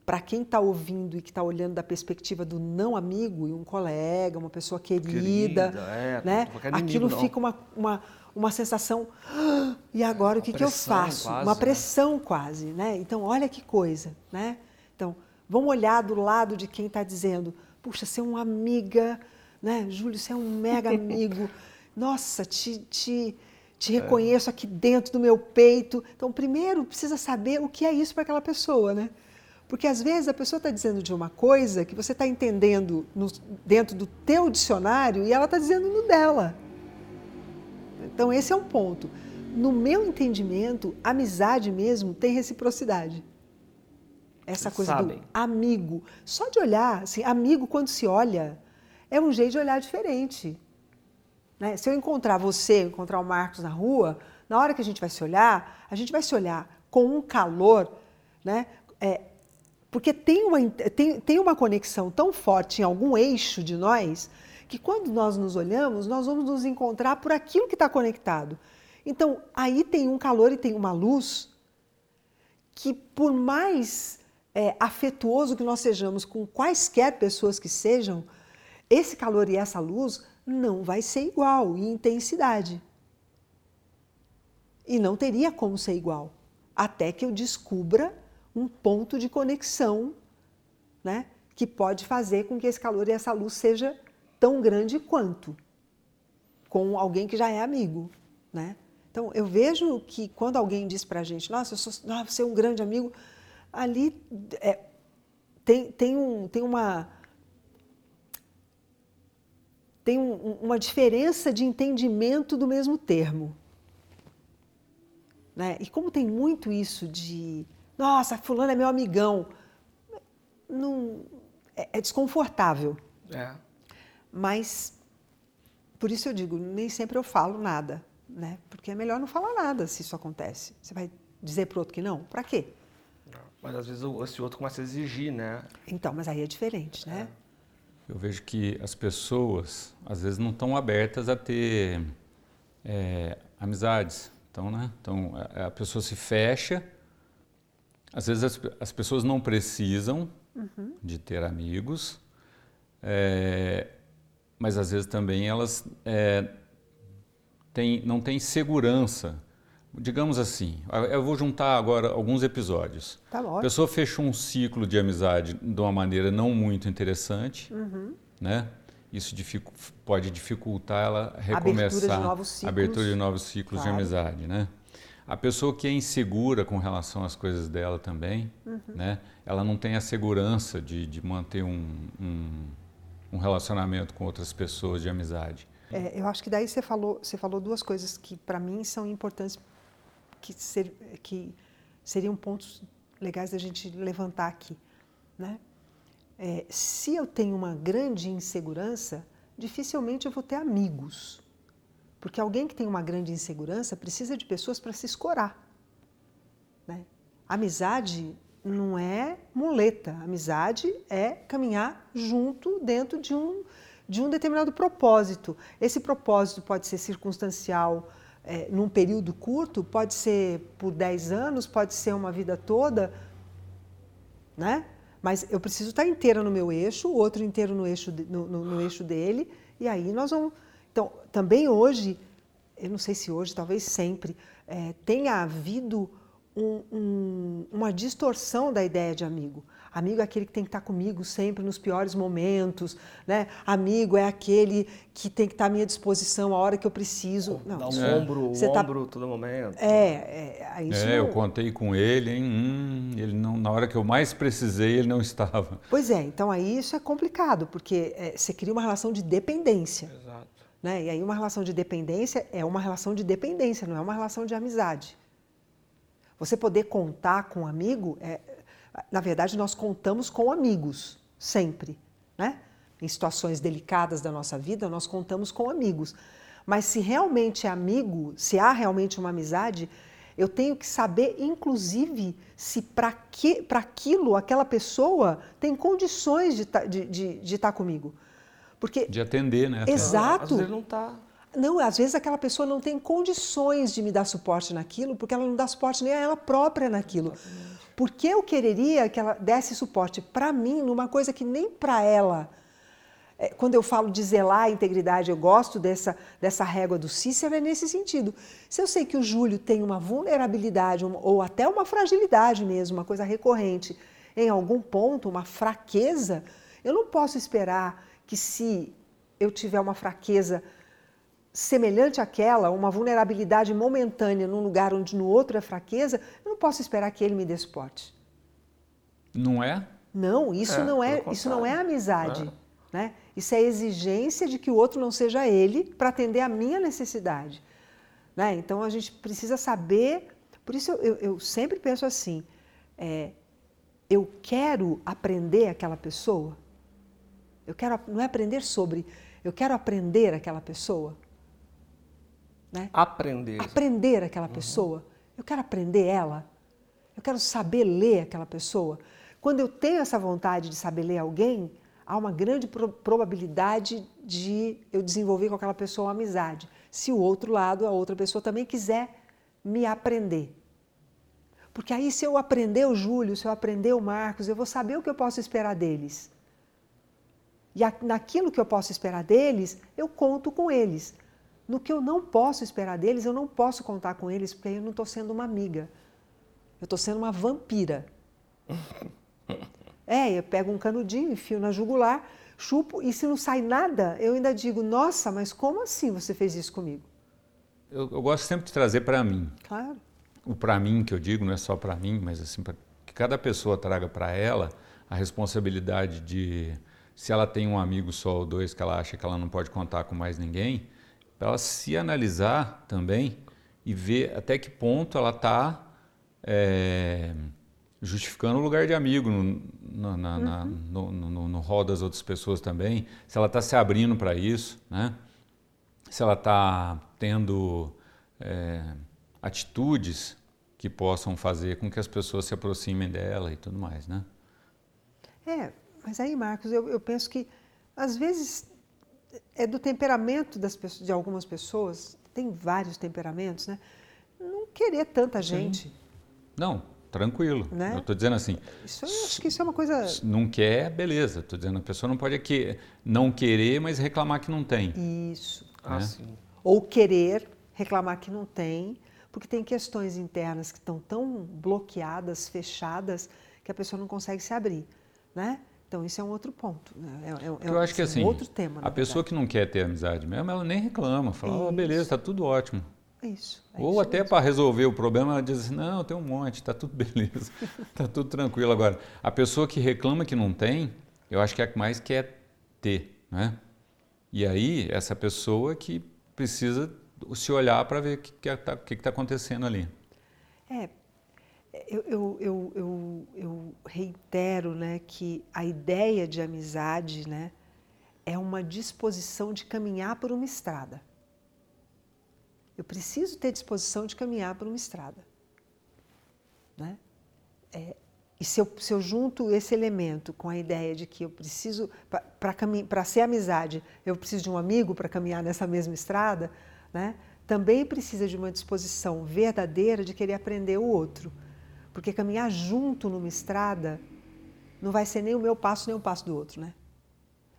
para quem está ouvindo e que está olhando da perspectiva do não amigo e um colega, uma pessoa querida, querida é, né? aquilo fica uma, uma, uma sensação, ah, e agora o que, que eu faço? Quase, uma né? pressão né? quase, né? Então, olha que coisa, né? Então, vamos olhar do lado de quem está dizendo, puxa, você é uma amiga, né? Júlio, você é um mega amigo, nossa, te, te, te é. reconheço é. aqui dentro do meu peito. Então, primeiro, precisa saber o que é isso para aquela pessoa, né? Porque às vezes a pessoa está dizendo de uma coisa que você está entendendo no, dentro do teu dicionário e ela está dizendo no dela. Então esse é um ponto. No meu entendimento, amizade mesmo tem reciprocidade. Essa coisa Sabem. do amigo. Só de olhar, assim, amigo quando se olha, é um jeito de olhar diferente. Né? Se eu encontrar você, encontrar o Marcos na rua, na hora que a gente vai se olhar, a gente vai se olhar com um calor, né? É, porque tem uma, tem, tem uma conexão tão forte em algum eixo de nós que quando nós nos olhamos, nós vamos nos encontrar por aquilo que está conectado. Então, aí tem um calor e tem uma luz que, por mais é, afetuoso que nós sejamos com quaisquer pessoas que sejam, esse calor e essa luz não vai ser igual em intensidade. E não teria como ser igual, até que eu descubra um ponto de conexão, né, que pode fazer com que esse calor e essa luz seja tão grande quanto com alguém que já é amigo, né? Então eu vejo que quando alguém diz para a gente, nossa, eu sou, nossa, você é um grande amigo, ali é, tem, tem, um, tem uma tem um, uma diferença de entendimento do mesmo termo. Né? E como tem muito isso de nossa, fulano é meu amigão. Não, é, é desconfortável. É. Mas por isso eu digo, nem sempre eu falo nada, né? Porque é melhor não falar nada se isso acontece. Você vai dizer para o outro que não? Para quê? Mas às vezes esse outro começa a exigir, né? Então, mas aí é diferente, né? Eu vejo que as pessoas às vezes não estão abertas a ter é, amizades. Então, né? Então a, a, pessoa se fecha. Às vezes as, as pessoas não precisam uhum. de ter amigos, é, mas às vezes também elas é, têm, não têm segurança digamos assim, eu vou juntar agora alguns episódios. Tá a pessoa fechou um ciclo de amizade de uma maneira não muito interessante, uhum. né? Isso dificu pode dificultar ela recomeçar abertura de novos ciclos, abertura de, novos ciclos claro. de amizade, né? A pessoa que é insegura com relação às coisas dela também, uhum. né? Ela não tem a segurança de, de manter um, um, um relacionamento com outras pessoas de amizade. É, eu acho que daí você falou, você falou duas coisas que para mim são importantes que, ser, que seriam pontos legais da gente levantar aqui. Né? É, se eu tenho uma grande insegurança, dificilmente eu vou ter amigos. Porque alguém que tem uma grande insegurança precisa de pessoas para se escorar. Né? Amizade não é muleta. Amizade é caminhar junto dentro de um, de um determinado propósito. Esse propósito pode ser circunstancial, é, num período curto, pode ser por 10 anos, pode ser uma vida toda, né? Mas eu preciso estar inteira no meu eixo, o outro inteiro no eixo, de, no, no, no, eixo dele, e aí nós vamos. Então, também hoje, eu não sei se hoje, talvez sempre, é, tenha havido um, um, uma distorção da ideia de amigo. Amigo é aquele que tem que estar comigo sempre nos piores momentos, né? Amigo é aquele que tem que estar à minha disposição a hora que eu preciso. Não, Dá um é. ombro, o tá... ombro todo momento. É, é, isso é eu contei com ele, hein? Hum, ele não, na hora que eu mais precisei, ele não estava. Pois é, então aí isso é complicado, porque é, você cria uma relação de dependência. Exato. Né? E aí uma relação de dependência é uma relação de dependência, não é uma relação de amizade. Você poder contar com um amigo é, na verdade, nós contamos com amigos, sempre. Né? Em situações delicadas da nossa vida, nós contamos com amigos. Mas se realmente é amigo, se há realmente uma amizade, eu tenho que saber, inclusive, se para aquilo aquela pessoa tem condições de, de, de, de estar comigo. Porque, de atender, né? Exato. Às vezes não está. Não, às vezes aquela pessoa não tem condições de me dar suporte naquilo, porque ela não dá suporte nem a ela própria naquilo. Exatamente. Porque eu quereria que ela desse suporte para mim numa coisa que nem para ela. É, quando eu falo de zelar a integridade, eu gosto dessa, dessa régua do Cícero, é nesse sentido. Se eu sei que o Júlio tem uma vulnerabilidade, ou até uma fragilidade mesmo, uma coisa recorrente, em algum ponto, uma fraqueza, eu não posso esperar que se eu tiver uma fraqueza semelhante àquela, uma vulnerabilidade momentânea num lugar onde no outro é fraqueza, eu não posso esperar que ele me dê suporte. Não é? Não, isso é, não é, isso não é amizade, é. né? Isso é exigência de que o outro não seja ele para atender a minha necessidade, né? Então a gente precisa saber. Por isso eu, eu sempre penso assim: é, eu quero aprender aquela pessoa. Eu quero não é aprender sobre, eu quero aprender aquela pessoa. Né? Aprender. Aprender aquela uhum. pessoa. Eu quero aprender ela. Eu quero saber ler aquela pessoa. Quando eu tenho essa vontade de saber ler alguém, há uma grande pro probabilidade de eu desenvolver com aquela pessoa uma amizade. Se o outro lado, a outra pessoa também quiser me aprender. Porque aí, se eu aprender o Júlio, se eu aprender o Marcos, eu vou saber o que eu posso esperar deles. E naquilo que eu posso esperar deles, eu conto com eles. No que eu não posso esperar deles, eu não posso contar com eles, porque eu não estou sendo uma amiga. Eu estou sendo uma vampira. é, eu pego um canudinho, enfio na jugular, chupo, e se não sai nada, eu ainda digo, nossa, mas como assim você fez isso comigo? Eu, eu gosto sempre de trazer para mim. Claro. O para mim que eu digo não é só para mim, mas assim, para que cada pessoa traga para ela a responsabilidade de, se ela tem um amigo só ou dois que ela acha que ela não pode contar com mais ninguém, para ela se analisar também e ver até que ponto ela está é, justificando o lugar de amigo no, na, uhum. na, no, no, no, rol das outras pessoas também, se ela está se abrindo para isso, né? se ela está tendo é, atitudes que possam fazer com que as pessoas se aproximem dela e tudo mais, né? É, mas aí, Marcos, eu, eu penso que às vezes é do temperamento das pessoas, de algumas pessoas, tem vários temperamentos, né? Não querer tanta gente. Não, tranquilo. Né? Eu estou dizendo assim. Isso, eu acho que isso é uma coisa. Não quer, beleza. Estou dizendo a pessoa não pode aqui, não querer, mas reclamar que não tem. Isso. Né? Ah, Ou querer reclamar que não tem, porque tem questões internas que estão tão bloqueadas, fechadas, que a pessoa não consegue se abrir, né? Então isso é um outro ponto. Né? É, é, é eu acho que assim, outro tema. A pessoa que não quer ter amizade mesmo, ela nem reclama, fala, oh, beleza, está tudo ótimo. É isso. É Ou isso até para resolver o problema, ela diz assim, não, tem um monte, está tudo beleza, está tudo tranquilo. Agora, a pessoa que reclama que não tem, eu acho que é a que mais quer ter, né? E aí, essa pessoa que precisa se olhar para ver o que está tá acontecendo ali. É, eu, eu, eu, eu, reitero né, que a ideia de amizade né, é uma disposição de caminhar por uma estrada. Eu preciso ter disposição de caminhar por uma estrada. Né? É, e se eu, se eu junto esse elemento com a ideia de que eu preciso, para ser amizade, eu preciso de um amigo para caminhar nessa mesma estrada, né? também precisa de uma disposição verdadeira de querer aprender o outro. Porque caminhar junto numa estrada não vai ser nem o meu passo nem o passo do outro, né?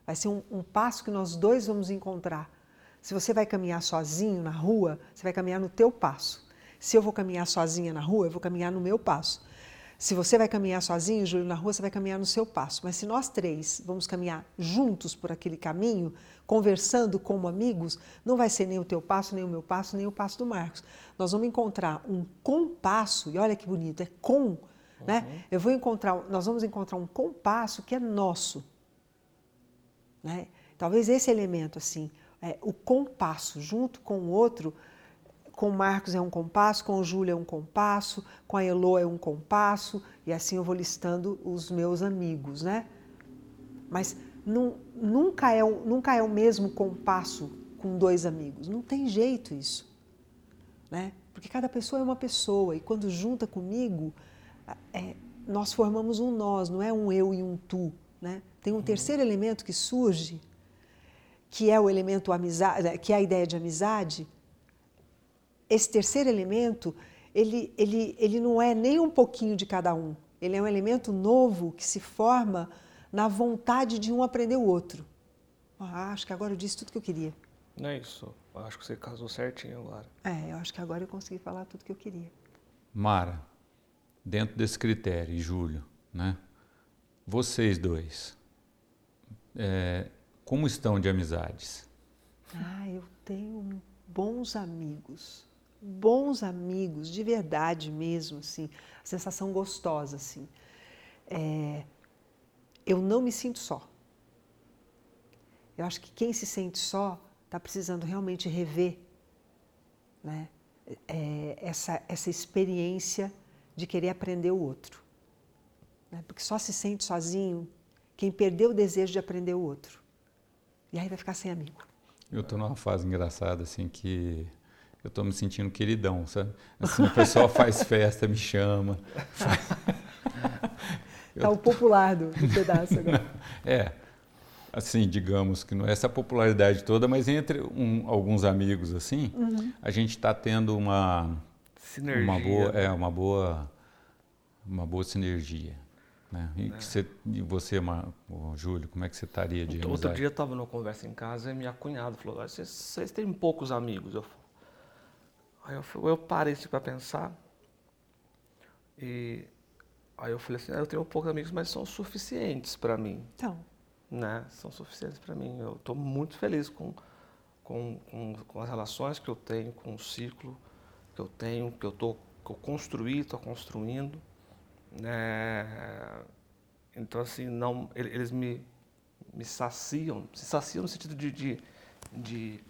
Vai ser um, um passo que nós dois vamos encontrar. Se você vai caminhar sozinho na rua, você vai caminhar no teu passo. Se eu vou caminhar sozinha na rua, eu vou caminhar no meu passo. Se você vai caminhar sozinho, Júlio, na rua, você vai caminhar no seu passo. Mas se nós três vamos caminhar juntos por aquele caminho, conversando como amigos, não vai ser nem o teu passo, nem o meu passo, nem o passo do Marcos. Nós vamos encontrar um compasso, e olha que bonito, é com, uhum. né? Eu vou encontrar, nós vamos encontrar um compasso que é nosso. Né? Talvez esse elemento, assim, é, o compasso, junto com o outro, com o Marcos é um compasso, com o Júlio é um compasso, com a Elo é um compasso, e assim eu vou listando os meus amigos, né? Mas nunca, é, nunca é o mesmo compasso com dois amigos, não tem jeito isso, né? Porque cada pessoa é uma pessoa, e quando junta comigo, é, nós formamos um nós, não é um eu e um tu, né? Tem um uhum. terceiro elemento que surge, que é o elemento amizade, que é a ideia de amizade, esse terceiro elemento, ele, ele, ele não é nem um pouquinho de cada um. Ele é um elemento novo que se forma na vontade de um aprender o outro. Ah, acho que agora eu disse tudo que eu queria. Não é isso. Eu acho que você casou certinho agora. É, eu acho que agora eu consegui falar tudo que eu queria. Mara, dentro desse critério, e Júlio, né? Vocês dois, é, como estão de amizades? Ah, eu tenho bons amigos bons amigos, de verdade mesmo, assim, sensação gostosa, assim. É, eu não me sinto só. Eu acho que quem se sente só está precisando realmente rever né, é, essa, essa experiência de querer aprender o outro. Né, porque só se sente sozinho quem perdeu o desejo de aprender o outro. E aí vai ficar sem amigo. Eu estou numa fase engraçada, assim, que eu estou me sentindo queridão, sabe? Assim, o pessoal faz festa, me chama. Está o popular do, do pedaço agora. É, assim, digamos que não é essa popularidade toda, mas entre um, alguns amigos assim, uhum. a gente está tendo uma sinergia, uma boa, é uma boa, uma boa sinergia. Né? E, é. você, e você, Júlio, como é que você estaria de Outro, outro dia eu estava numa conversa em casa e minha cunhada falou: vocês, vocês têm poucos amigos. Eu Aí eu, eu parei assim para pensar. E aí eu falei assim, ah, eu tenho poucos amigos, mas são suficientes para mim. Então. Né? São suficientes para mim. Eu estou muito feliz com, com, com, com, as relações que eu tenho, com o ciclo que eu tenho, que eu, tô, que eu construí, estou construindo. Né? Então, assim, não, eles me, me saciam, se saciam no sentido de, de, de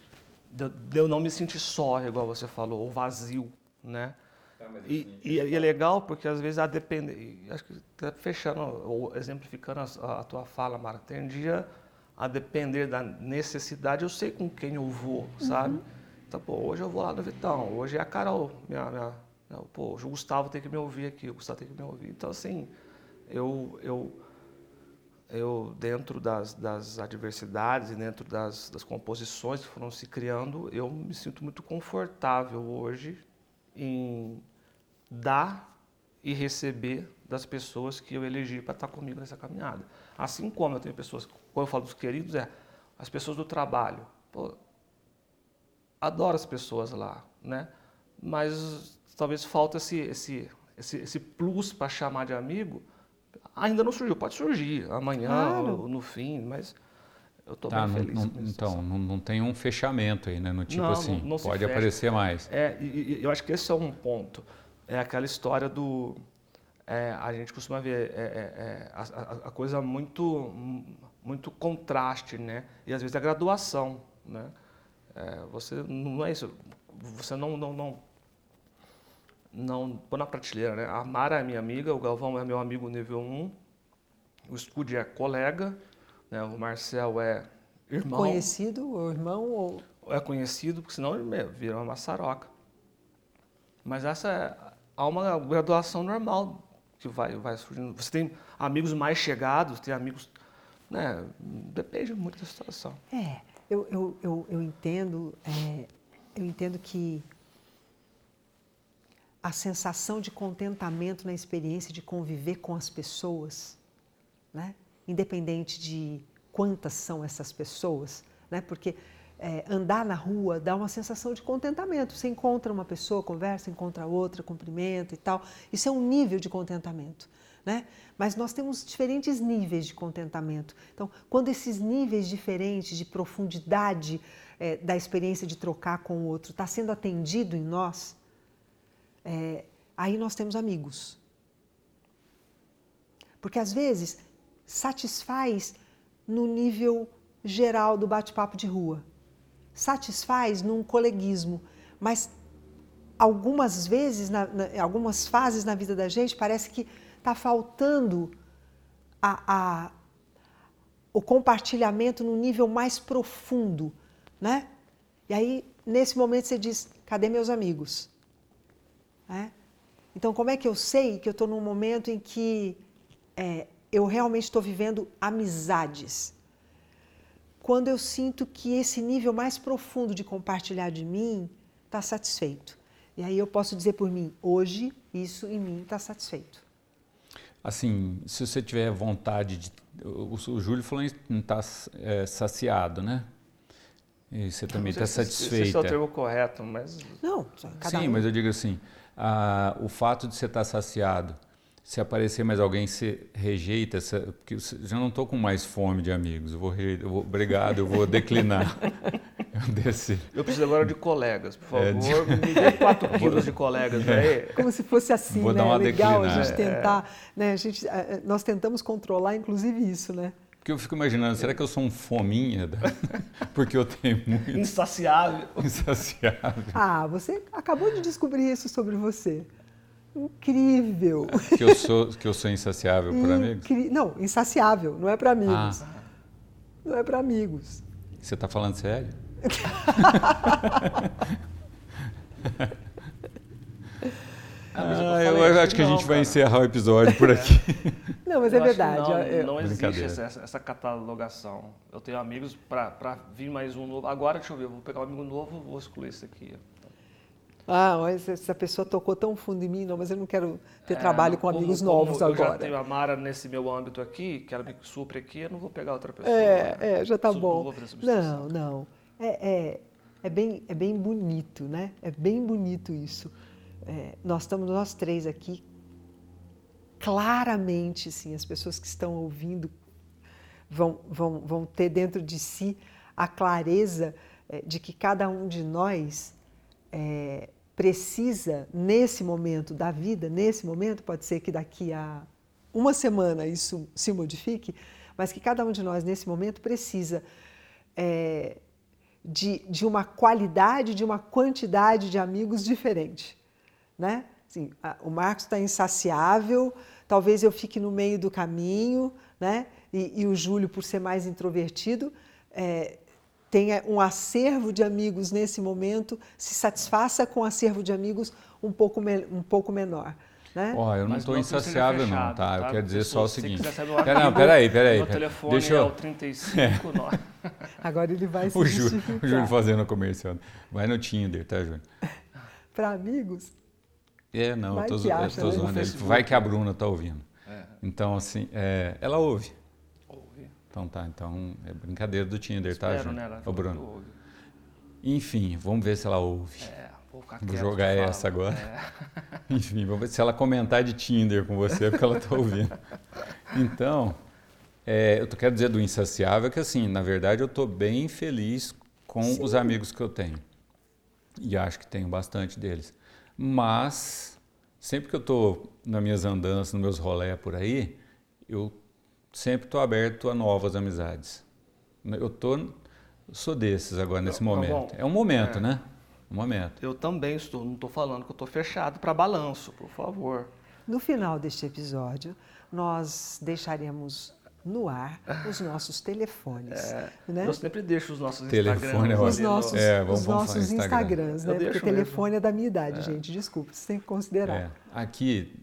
de, eu não me sentir só, igual você falou, ou vazio, né? Tá, e, e, e, é legal porque às vezes a depender, acho que tá fechando ou exemplificando a, a, tua fala, Mara, tem dia a depender da necessidade, eu sei com quem eu vou, sabe? Uhum. Então, pô, hoje eu vou lá no Vitão, hoje é a Carol, minha, minha, pô, hoje o Gustavo tem que me ouvir aqui, o Gustavo tem que me ouvir. Então, assim, eu, eu, eu dentro das, das adversidades e dentro das, das composições que foram se criando, eu me sinto muito confortável hoje em dar e receber das pessoas que eu elegi para estar comigo nessa caminhada. Assim como eu tenho pessoas, quando eu falo dos queridos, é as pessoas do trabalho. Pô, adoro as pessoas lá, né? Mas talvez falta esse, esse, esse, esse plus para chamar de amigo. Ainda não surgiu, pode surgir amanhã, claro. no fim, mas eu estou tá, bem feliz. Não, então, não, não, tem um fechamento aí, né? No tipo não, assim, não, pode aparecer mais. É, e, e, eu acho que esse é um ponto. É aquela história do é, a gente costuma ver é, é, é a, a, coisa muito, muito contraste, né? E às vezes a graduação, né? É, você não é isso, você não, não, não, não põe na prateleira, né? A Mara é minha amiga, o Galvão é meu amigo nível 1, o Scud é colega, né? o Marcel é irmão. Conhecido, ou irmão? Ou... É conhecido, porque senão ele vira uma maçaroca. Mas essa é, há uma graduação normal que vai, vai surgindo. Você tem amigos mais chegados, tem amigos. Né? Depende muito da situação. É, eu, eu, eu, eu entendo, é, eu entendo que a sensação de contentamento na experiência de conviver com as pessoas, né? independente de quantas são essas pessoas, né? porque é, andar na rua dá uma sensação de contentamento. Você encontra uma pessoa, conversa, encontra outra, cumprimenta e tal. Isso é um nível de contentamento. Né? Mas nós temos diferentes níveis de contentamento. Então, quando esses níveis diferentes de profundidade é, da experiência de trocar com o outro está sendo atendido em nós, é, aí nós temos amigos. Porque às vezes satisfaz no nível geral do bate-papo de rua satisfaz num coleguismo, mas algumas vezes, na, na, algumas fases na vida da gente, parece que está faltando a, a, o compartilhamento no nível mais profundo, né? E aí, nesse momento, você diz: cadê meus amigos? É? Então, como é que eu sei que eu estou num momento em que é, eu realmente estou vivendo amizades? quando eu sinto que esse nível mais profundo de compartilhar de mim está satisfeito. E aí eu posso dizer por mim, hoje isso em mim está satisfeito. Assim, se você tiver vontade de. O, o Júlio falou em estar tá, é, saciado, né? E você também está satisfeito. Esse é o termo correto, mas. Não, Sim, um. mas eu digo assim: a, o fato de você estar tá saciado se aparecer mais alguém, você rejeita, essa, porque eu já não estou com mais fome de amigos. Eu vou, eu vou, obrigado, eu vou declinar. eu, eu preciso agora de colegas, por favor. É, de... Me dê 4 quilos de colegas. É. Como se fosse assim, vou né? Dar uma Legal declinada. a gente tentar. É. Né? A gente, nós tentamos controlar, inclusive, isso, né? Porque eu fico imaginando, será que eu sou um fominha? Porque eu tenho muito. Insaciável. Insaciável. Ah, você acabou de descobrir isso sobre você incrível. Que eu sou, que eu sou insaciável por amigos? Não, insaciável, não é para amigos. Ah. Não é para amigos. Você está falando sério? ah, eu, eu acho que a gente vai encerrar o episódio por aqui. Não, mas é verdade. Não, eu, não existe essa, essa, catalogação. Eu tenho amigos para vir mais um novo. Agora, deixa eu ver, eu vou pegar um amigo novo, vou excluir esse aqui. Ah, mas essa pessoa tocou tão fundo em mim, não, mas eu não quero ter é, trabalho com como, amigos novos eu agora. Eu já tenho a Mara nesse meu âmbito aqui, que ela me supre aqui, eu não vou pegar outra pessoa. É, é já está bom. Não, não. É, é, é, bem, é bem bonito, né? É bem bonito isso. É, nós estamos, nós três aqui, claramente, sim, as pessoas que estão ouvindo vão, vão, vão ter dentro de si a clareza é, de que cada um de nós é, precisa, nesse momento da vida, nesse momento, pode ser que daqui a uma semana isso se modifique, mas que cada um de nós, nesse momento, precisa é, de, de uma qualidade, de uma quantidade de amigos diferente. Né? Assim, a, o Marcos está insaciável, talvez eu fique no meio do caminho, né? E, e o Júlio, por ser mais introvertido, é, tenha um acervo de amigos nesse momento, se satisfaça com um acervo de amigos um pouco, um pouco menor. Né? Ó, eu não estou insaciável fechado, não, tá? tá? Eu quero dizer só o seguinte. Pera, não, peraí, peraí. Meu telefone Deixa eu... é o 35 é. Agora ele vai se o Júlio, o Júlio fazendo o comercial. Vai no Tinder, tá, Júlio? Para amigos? É, não, vai eu tô, acha, eu tô né? zoando. Ele, vai que a Bruna tá ouvindo. É. Então, assim, é, ela ouve. Então tá, então é brincadeira do Tinder, tá, Espero, tá, Júnior? Né? Ô, Bruno. Enfim, vamos ver se ela ouve. É, vou, vou jogar essa fala. agora. É. Enfim, vamos ver se ela comentar de Tinder com você, porque ela tá ouvindo. Então, é, eu quero dizer do insaciável que, assim, na verdade, eu estou bem feliz com Sim. os amigos que eu tenho. E acho que tenho bastante deles. Mas, sempre que eu estou nas minhas andanças, nos meus rolés por aí, eu sempre estou aberto a novas amizades. Eu tô, sou desses agora nesse tá momento. é um momento, é. né? Um momento. Eu também estou, não estou falando que eu estou fechado para balanço, por favor. No final deste episódio, nós deixaremos no ar os nossos telefones. É, né? Eu sempre deixo os nossos Telefone Instagrams. É os nossos, é, vamos, os nossos Instagram. Instagrams, né? Porque telefone mesmo. é da minha idade, é. gente. Desculpa, você tem que considerar. É. Aqui,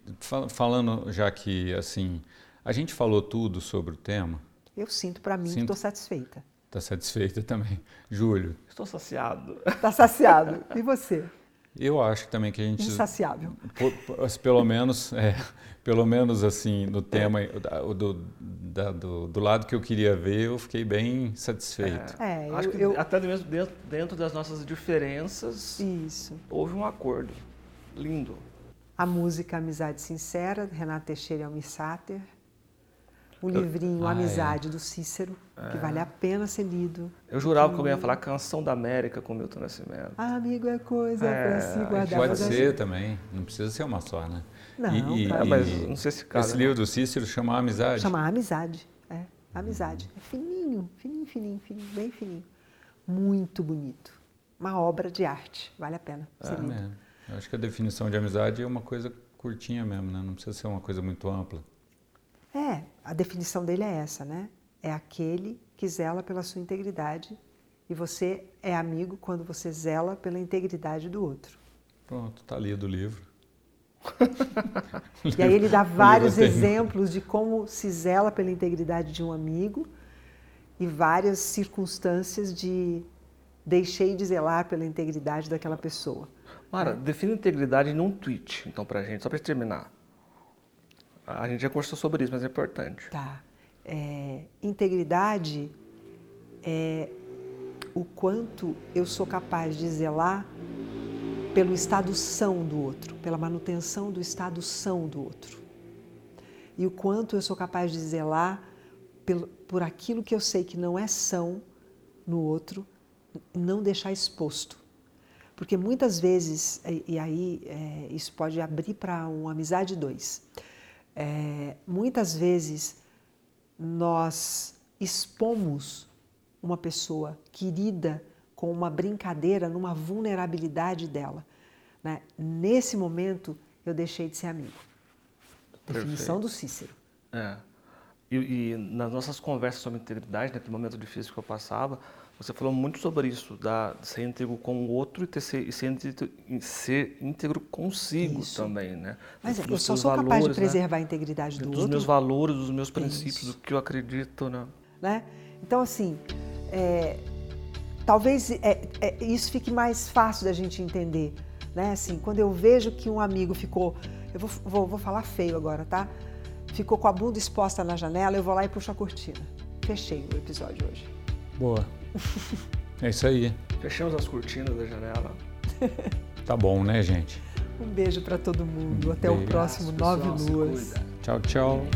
falando já que assim a gente falou tudo sobre o tema. Eu sinto para mim sinto... que estou satisfeita. Está satisfeita também. Júlio. Estou saciado. Está saciado. E você? Eu acho também que a gente. Insaciável. Pelo menos, é, pelo menos assim, no tema do, da, do, do, lado que eu queria ver, eu fiquei bem satisfeito. É, é acho eu, que eu... até mesmo dentro, dentro das nossas diferenças, Isso. houve um acordo. Lindo. A música Amizade Sincera, Renato Teixeira e Almir Sater o livrinho ah, é. Amizade, é. do Cícero, que vale a pena ser lido. Eu jurava que eu ia falar Canção da América com Milton Nascimento. Ah, amigo é coisa é, para se guardar. Pode ser também, não precisa ser uma só, né? Não, e, e, mas não sei se cabe, Esse livro do Cícero chama Amizade. Chama Amizade, é, Amizade. É fininho, fininho, fininho, fininho, bem fininho. Muito bonito. Uma obra de arte, vale a pena ser é, lido. É. Eu acho que a definição de amizade é uma coisa curtinha mesmo, né? Não precisa ser uma coisa muito ampla. É, a definição dele é essa, né? É aquele que zela pela sua integridade e você é amigo quando você zela pela integridade do outro. Pronto, tá ali do livro. e aí ele dá vários exemplos de como se zela pela integridade de um amigo e várias circunstâncias de deixei de zelar pela integridade daquela pessoa. Mara, é. define integridade num tweet, então, pra gente, só para terminar. A gente já conversou sobre isso, mas é importante. Tá. É, integridade é o quanto eu sou capaz de zelar pelo estado são do outro, pela manutenção do estado são do outro. E o quanto eu sou capaz de zelar pelo, por aquilo que eu sei que não é são no outro, não deixar exposto. Porque muitas vezes, e, e aí é, isso pode abrir para uma amizade dois é, muitas vezes nós expomos uma pessoa querida com uma brincadeira numa vulnerabilidade dela. Né? Nesse momento, eu deixei de ser amigo. Definição Perfeito. do Cícero. É. E, e, nas nossas conversas sobre integridade, naquele momento difícil que eu passava, você falou muito sobre isso, da, ser íntegro com o outro e, ter, ser, e ser, íntegro, ser íntegro consigo isso. também, né? Mas dos, eu só sou valores, capaz de né? preservar né? a integridade do dos outro. Dos meus valores, dos meus princípios, isso. do que eu acredito, né? né? Então, assim, é, talvez é, é, isso fique mais fácil da gente entender, né? Assim, quando eu vejo que um amigo ficou, eu vou, vou, vou falar feio agora, tá? Ficou com a bunda exposta na janela, eu vou lá e puxo a cortina. Fechei o episódio hoje. Boa. É isso aí. Fechamos as cortinas da janela. Tá bom, né, gente? Um beijo para todo mundo. Um Até beijo. o próximo Nove Luas. Tchau, tchau.